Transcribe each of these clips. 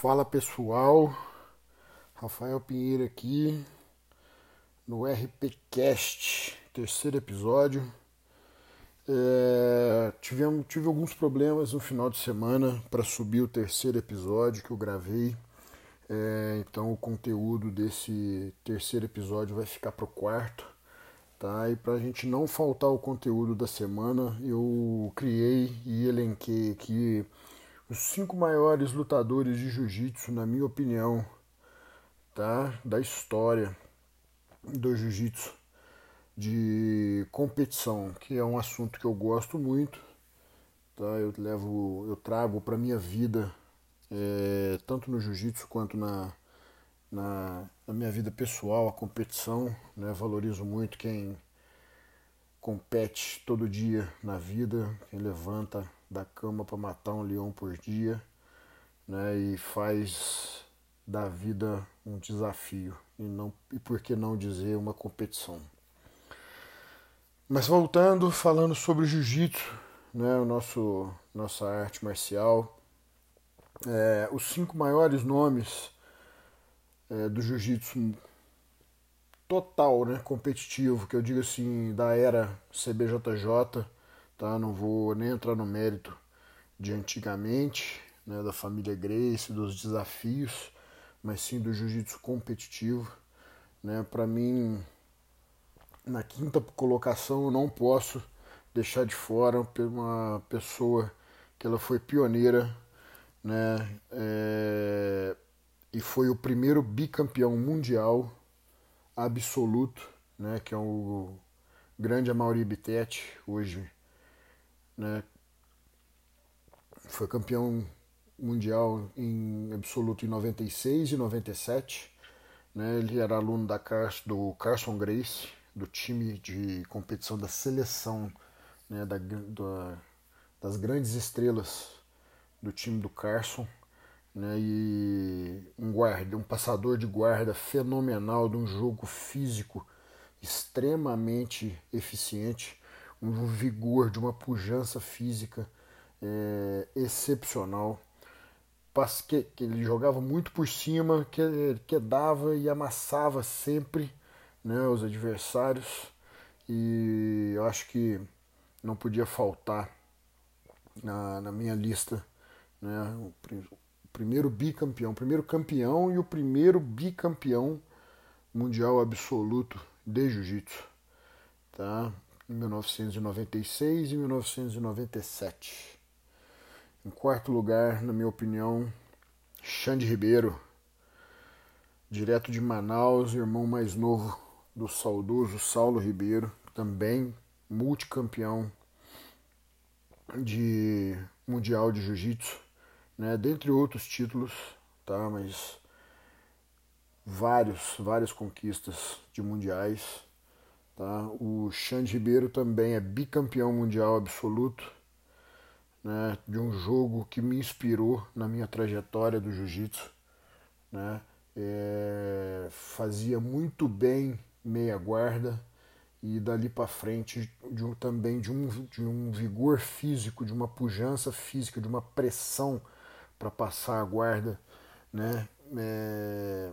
Fala pessoal, Rafael Pinheiro aqui no RPCast, terceiro episódio. É, tivemos, tive alguns problemas no final de semana para subir o terceiro episódio que eu gravei, é, então o conteúdo desse terceiro episódio vai ficar para o quarto. Tá? E para a gente não faltar o conteúdo da semana, eu criei e elenquei aqui os cinco maiores lutadores de jiu-jitsu, na minha opinião, tá? da história do jiu-jitsu de competição, que é um assunto que eu gosto muito. Tá? Eu levo, eu trago para minha vida, é, tanto no jiu-jitsu quanto na, na, na, minha vida pessoal, a competição. Né? Valorizo muito quem compete todo dia na vida, quem levanta da cama para matar um leão por dia, né? E faz da vida um desafio e não e por que não dizer uma competição. Mas voltando, falando sobre jiu-jitsu, né, o nosso nossa arte marcial, é, os cinco maiores nomes é, do jiu-jitsu total, né, competitivo, que eu digo assim, da era CBJJ, tá? Não vou nem entrar no mérito de antigamente, né, da família Grace, dos desafios, mas sim do jiu-jitsu competitivo, né? Para mim, na quinta colocação, eu não posso deixar de fora uma pessoa que ela foi pioneira, né? É, e foi o primeiro bicampeão mundial absoluto, né? Que é o grande Amaury Bittetti, hoje né? Foi campeão mundial em absoluto em 96 e 97. Né? Ele era aluno da Car do Carson Grace, do time de competição da seleção né? da, da, das grandes estrelas do time do Carson. Né? E um guarda, um passador de guarda fenomenal, de um jogo físico extremamente eficiente um vigor, de uma pujança física é, excepcional. Que, que ele jogava muito por cima, que, que dava e amassava sempre né, os adversários. E eu acho que não podia faltar na, na minha lista né, o, o primeiro bicampeão, o primeiro campeão e o primeiro bicampeão mundial absoluto de jiu-jitsu. Tá? Em 1996 e 1997. Em quarto lugar, na minha opinião, Xande Ribeiro, direto de Manaus, irmão mais novo do saudoso Saulo Ribeiro, também multicampeão de Mundial de Jiu-Jitsu, né, dentre outros títulos, tá, mas vários, várias conquistas de mundiais Tá? O Xande Ribeiro também é bicampeão mundial absoluto né, de um jogo que me inspirou na minha trajetória do jiu-jitsu. Né? É, fazia muito bem meia guarda e dali para frente de um, também de um, de um vigor físico, de uma pujança física, de uma pressão para passar a guarda né? É,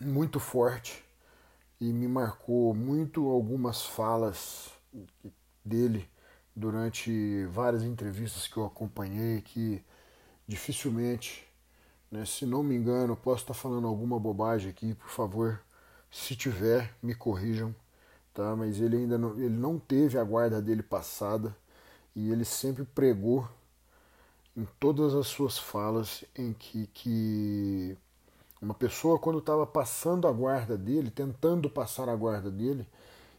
muito forte e me marcou muito algumas falas dele durante várias entrevistas que eu acompanhei que dificilmente, né, se não me engano, posso estar falando alguma bobagem aqui, por favor, se tiver, me corrijam, tá? Mas ele ainda não, ele não teve a guarda dele passada e ele sempre pregou em todas as suas falas em que, que uma pessoa, quando estava passando a guarda dele, tentando passar a guarda dele,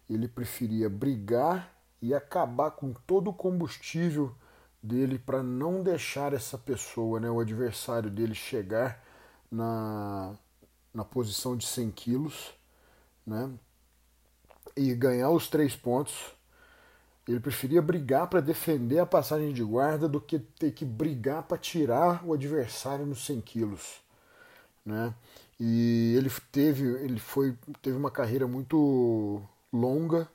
ele preferia brigar e acabar com todo o combustível dele para não deixar essa pessoa, né, o adversário dele, chegar na, na posição de 100 quilos né, e ganhar os três pontos. Ele preferia brigar para defender a passagem de guarda do que ter que brigar para tirar o adversário nos 100 quilos né? E ele teve, ele foi, teve uma carreira muito longa,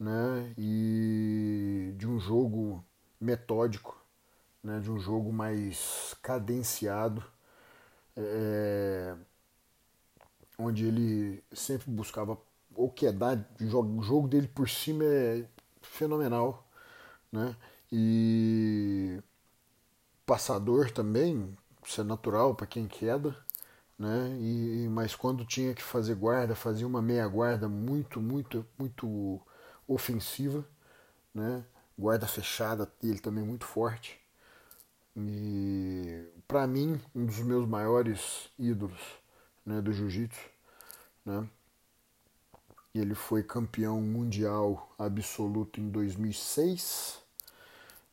né? E de um jogo metódico, né, de um jogo mais cadenciado, é, onde ele sempre buscava o que é dar, o jogo dele por cima é fenomenal, né? E passador também, isso é natural para quem queda, né? E mas quando tinha que fazer guarda, fazia uma meia guarda muito, muito, muito ofensiva, né? Guarda fechada, ele também muito forte. E para mim, um dos meus maiores ídolos, né, do jiu-jitsu, né? Ele foi campeão mundial absoluto em 2006,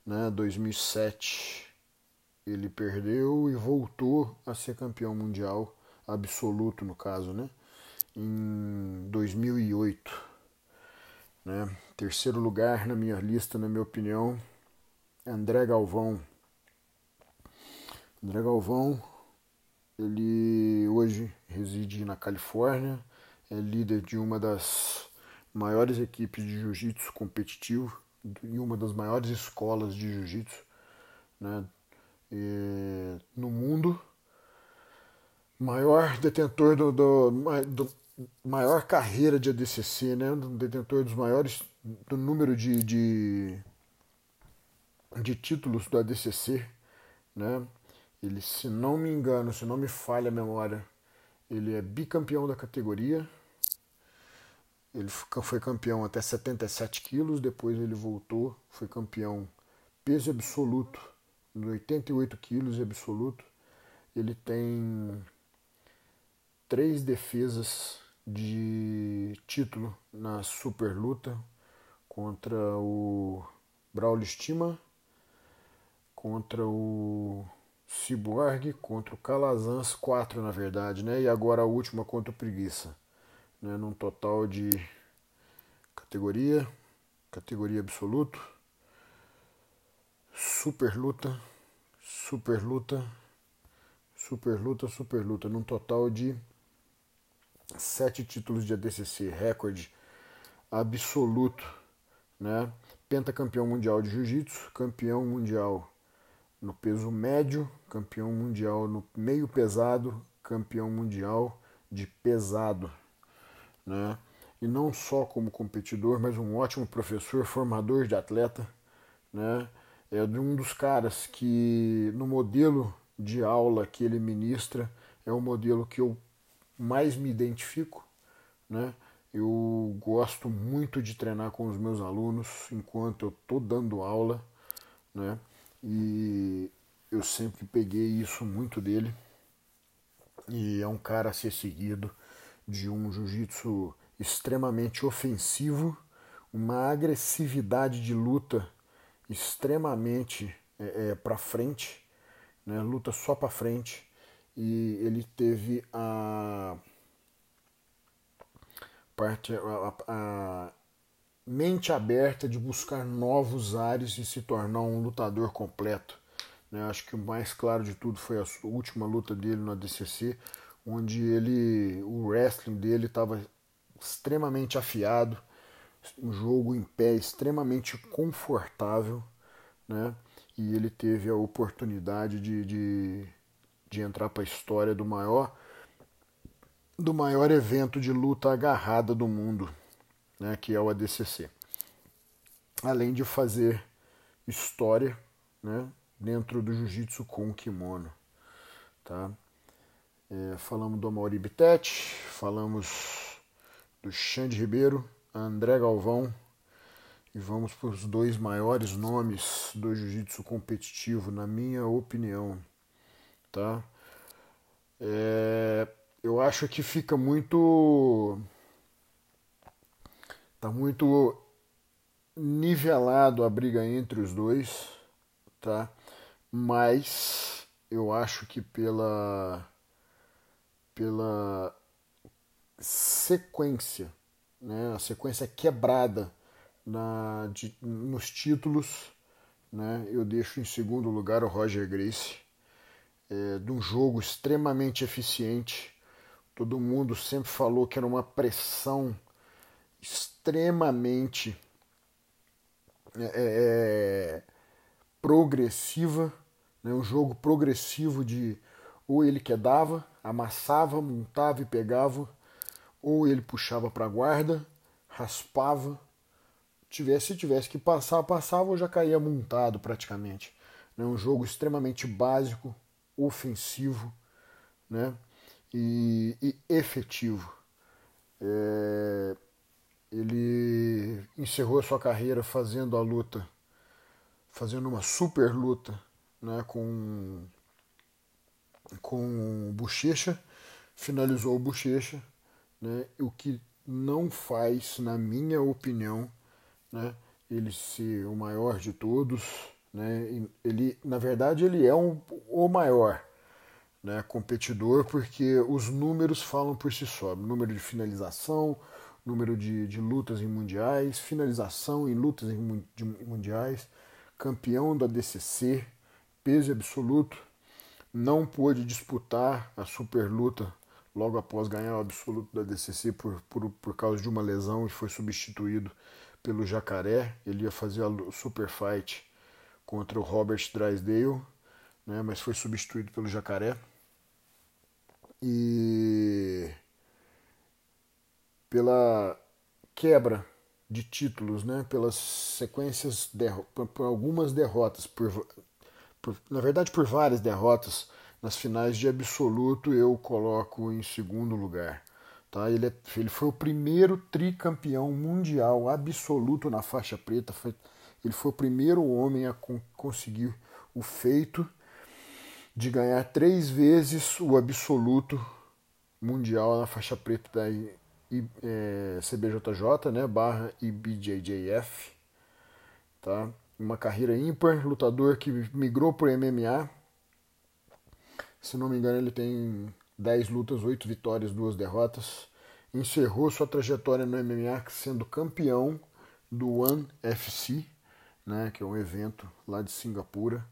né? 2007 ele perdeu e voltou a ser campeão mundial absoluto no caso, né? Em 2008, né? Terceiro lugar na minha lista, na minha opinião, André Galvão. André Galvão, ele hoje reside na Califórnia, é líder de uma das maiores equipes de jiu-jitsu competitivo e uma das maiores escolas de jiu-jitsu né, no mundo. Maior detentor do, do, do, maior carreira de ADCC, né, detentor dos maiores do número de, de, de títulos do ADCC, né? Ele, se não me engano, se não me falha a memória, ele é bicampeão da categoria, ele foi campeão até 77 quilos, depois ele voltou, foi campeão peso absoluto, 88 quilos absoluto. Ele tem três defesas de título na super luta contra o Braulio Stima, contra o Cyborg, contra o Calazans, quatro na verdade, né? E agora a última contra o Preguiça né, num total de categoria, categoria absoluto, super luta, super luta, super luta, super luta, num total de sete títulos de ADCC, recorde absoluto, né? Pentacampeão mundial de jiu-jitsu, campeão mundial no peso médio, campeão mundial no meio pesado, campeão mundial de pesado né? E não só como competidor, mas um ótimo professor, formador de atleta, né? É de um dos caras que no modelo de aula que ele ministra é o modelo que eu mais me identifico, né? Eu gosto muito de treinar com os meus alunos enquanto eu estou dando aula, né? E eu sempre peguei isso muito dele. E é um cara a ser seguido de um jiu-jitsu extremamente ofensivo, uma agressividade de luta extremamente é, é, para frente, né? luta só para frente, e ele teve a parte a, a, mente aberta de buscar novos ares e se tornar um lutador completo. Né? Acho que o mais claro de tudo foi a última luta dele no ADCC, onde ele o wrestling dele estava extremamente afiado, um jogo em pé extremamente confortável, né? E ele teve a oportunidade de, de, de entrar para a história do maior do maior evento de luta agarrada do mundo, né? Que é o ADCC. Além de fazer história, né? Dentro do jiu-jitsu com kimono, tá? É, falamos do Amaury Bittet, falamos do Xande Ribeiro, André Galvão e vamos para os dois maiores nomes do jiu-jitsu competitivo, na minha opinião. Tá? É, eu acho que fica muito. Tá muito nivelado a briga entre os dois, tá? Mas eu acho que pela pela sequência, né, a sequência quebrada na, de, nos títulos. Né, eu deixo em segundo lugar o Roger Grace, é, de um jogo extremamente eficiente. Todo mundo sempre falou que era uma pressão extremamente é, é, progressiva, né? um jogo progressivo de ou ele quedava, amassava, montava e pegava, ou ele puxava para a guarda, raspava, tivesse, se tivesse que passar, passava ou já caía montado praticamente. Né? Um jogo extremamente básico, ofensivo né? e, e efetivo. É, ele encerrou a sua carreira fazendo a luta, fazendo uma super luta né, com, com Bochecha, finalizou o Bochecha, né, o que não faz, na minha opinião, né, ele ser o maior de todos. Né, ele, na verdade, ele é um, o maior né, competidor, porque os números falam por si só. Número de finalização, número de, de lutas em mundiais, finalização em lutas em de mundiais, campeão da DCC, peso absoluto, não pôde disputar a super luta logo após ganhar o absoluto da DCC por, por, por causa de uma lesão e foi substituído pelo Jacaré. Ele ia fazer a super fight contra o Robert Drysdale, né, mas foi substituído pelo Jacaré. E pela quebra de títulos, né, pelas sequências, por, por algumas derrotas, por, por, na verdade por várias derrotas nas finais de absoluto, eu coloco em segundo lugar. Tá? Ele, é, ele foi o primeiro tricampeão mundial absoluto na faixa preta. Foi, ele foi o primeiro homem a con conseguir o feito de ganhar três vezes o absoluto mundial na faixa preta da é, CBJJ, né, barra IBJJF, tá? Uma carreira ímpar, lutador que migrou para MMA. Se não me engano, ele tem 10 lutas, 8 vitórias, 2 derrotas. Encerrou sua trajetória no MMA sendo campeão do One FC, né, que é um evento lá de Singapura.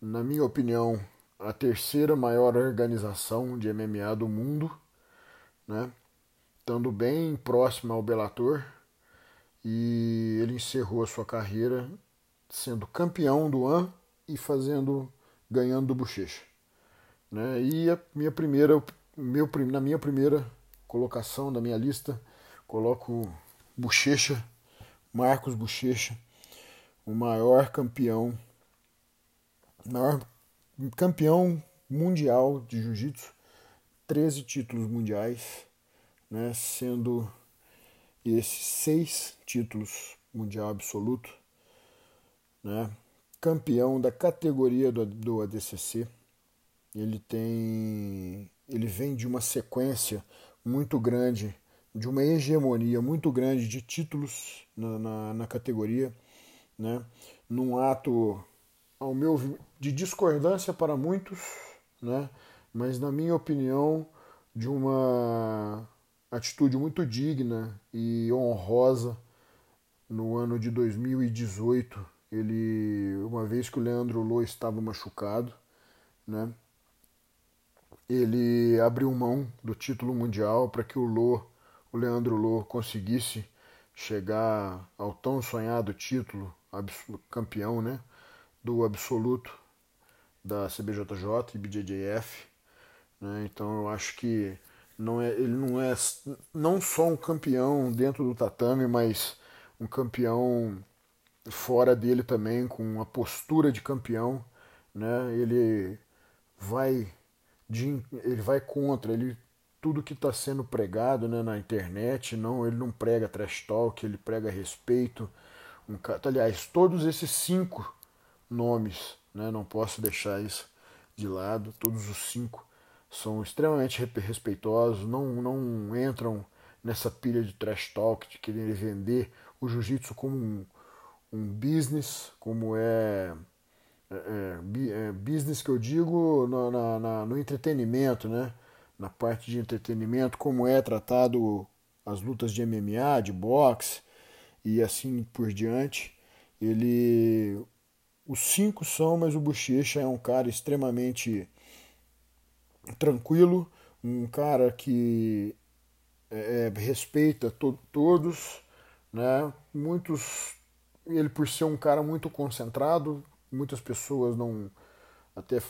Na minha opinião, a terceira maior organização de MMA do mundo, né? estando bem próximo ao Bellator e ele encerrou a sua carreira sendo campeão do AN e fazendo ganhando do Bochecha. Né? E a minha primeira, meu, na minha primeira colocação da minha lista, coloco Bochecha, Marcos Bochecha, o maior campeão, maior campeão mundial de jiu-jitsu, 13 títulos mundiais, né, sendo esses seis títulos mundial absoluto, né, campeão da categoria do, do ADCC. Ele tem, ele vem de uma sequência muito grande, de uma hegemonia muito grande de títulos na, na, na categoria, né, num ato ao meu de discordância para muitos, né, mas na minha opinião de uma atitude muito digna e honrosa no ano de 2018. Ele, uma vez que o Leandro Lô estava machucado, né, ele abriu mão do título mundial para que o Lô, o Leandro Lô, conseguisse chegar ao tão sonhado título campeão, né, do absoluto da CBJJ e BJJF. Né, então eu acho que não é, ele não é não só um campeão dentro do tatame, mas um campeão fora dele também, com uma postura de campeão. Né? Ele vai de, ele vai contra ele tudo que está sendo pregado né, na internet. Não, ele não prega trash talk, ele prega respeito. Um, aliás, todos esses cinco nomes, né, não posso deixar isso de lado. Todos os cinco são extremamente respeitosos, não, não entram nessa pilha de trash talk, de querer vender o jiu-jitsu como um, um business, como é, é, é, é business que eu digo no, na, na, no entretenimento, né? na parte de entretenimento, como é tratado as lutas de MMA, de boxe e assim por diante. Ele. Os cinco são, mas o Bochecha é um cara extremamente tranquilo, um cara que é, é, respeita to todos, né? Muitos, ele por ser um cara muito concentrado, muitas pessoas não até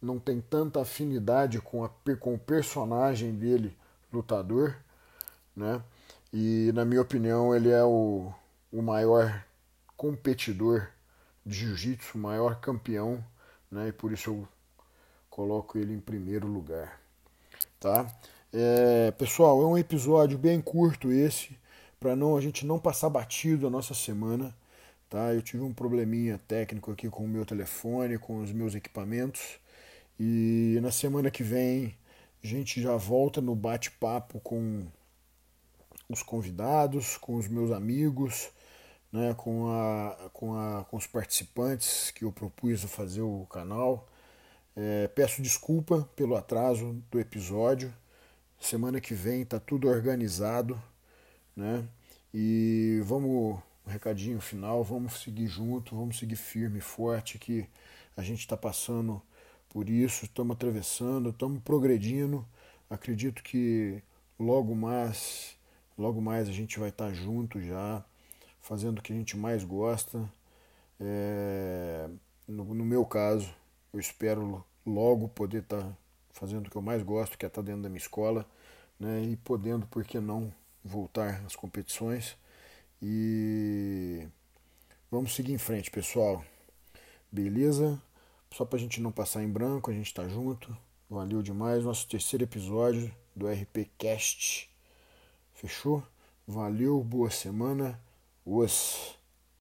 não tem tanta afinidade com, a, com o personagem dele, lutador, né? E na minha opinião ele é o, o maior competidor de jiu-jitsu, o maior campeão, né? E por isso eu coloco ele em primeiro lugar, tá? É, pessoal, é um episódio bem curto esse, para não a gente não passar batido a nossa semana, tá? Eu tive um probleminha técnico aqui com o meu telefone, com os meus equipamentos, e na semana que vem a gente já volta no bate-papo com os convidados, com os meus amigos, né, com, a, com, a, com os participantes que eu propus a fazer o canal. É, peço desculpa pelo atraso do episódio. Semana que vem está tudo organizado, né? E vamos, um recadinho final, vamos seguir junto, vamos seguir firme forte que a gente está passando por isso, estamos atravessando, estamos progredindo. Acredito que logo mais, logo mais a gente vai estar tá junto já, fazendo o que a gente mais gosta. É, no, no meu caso, eu espero logo poder estar tá fazendo o que eu mais gosto, que é estar tá dentro da minha escola, né, e podendo, por que não, voltar às competições. E vamos seguir em frente, pessoal. Beleza? Só para a gente não passar em branco, a gente está junto. Valeu demais. Nosso terceiro episódio do RP Cast. Fechou? Valeu, boa semana. Os.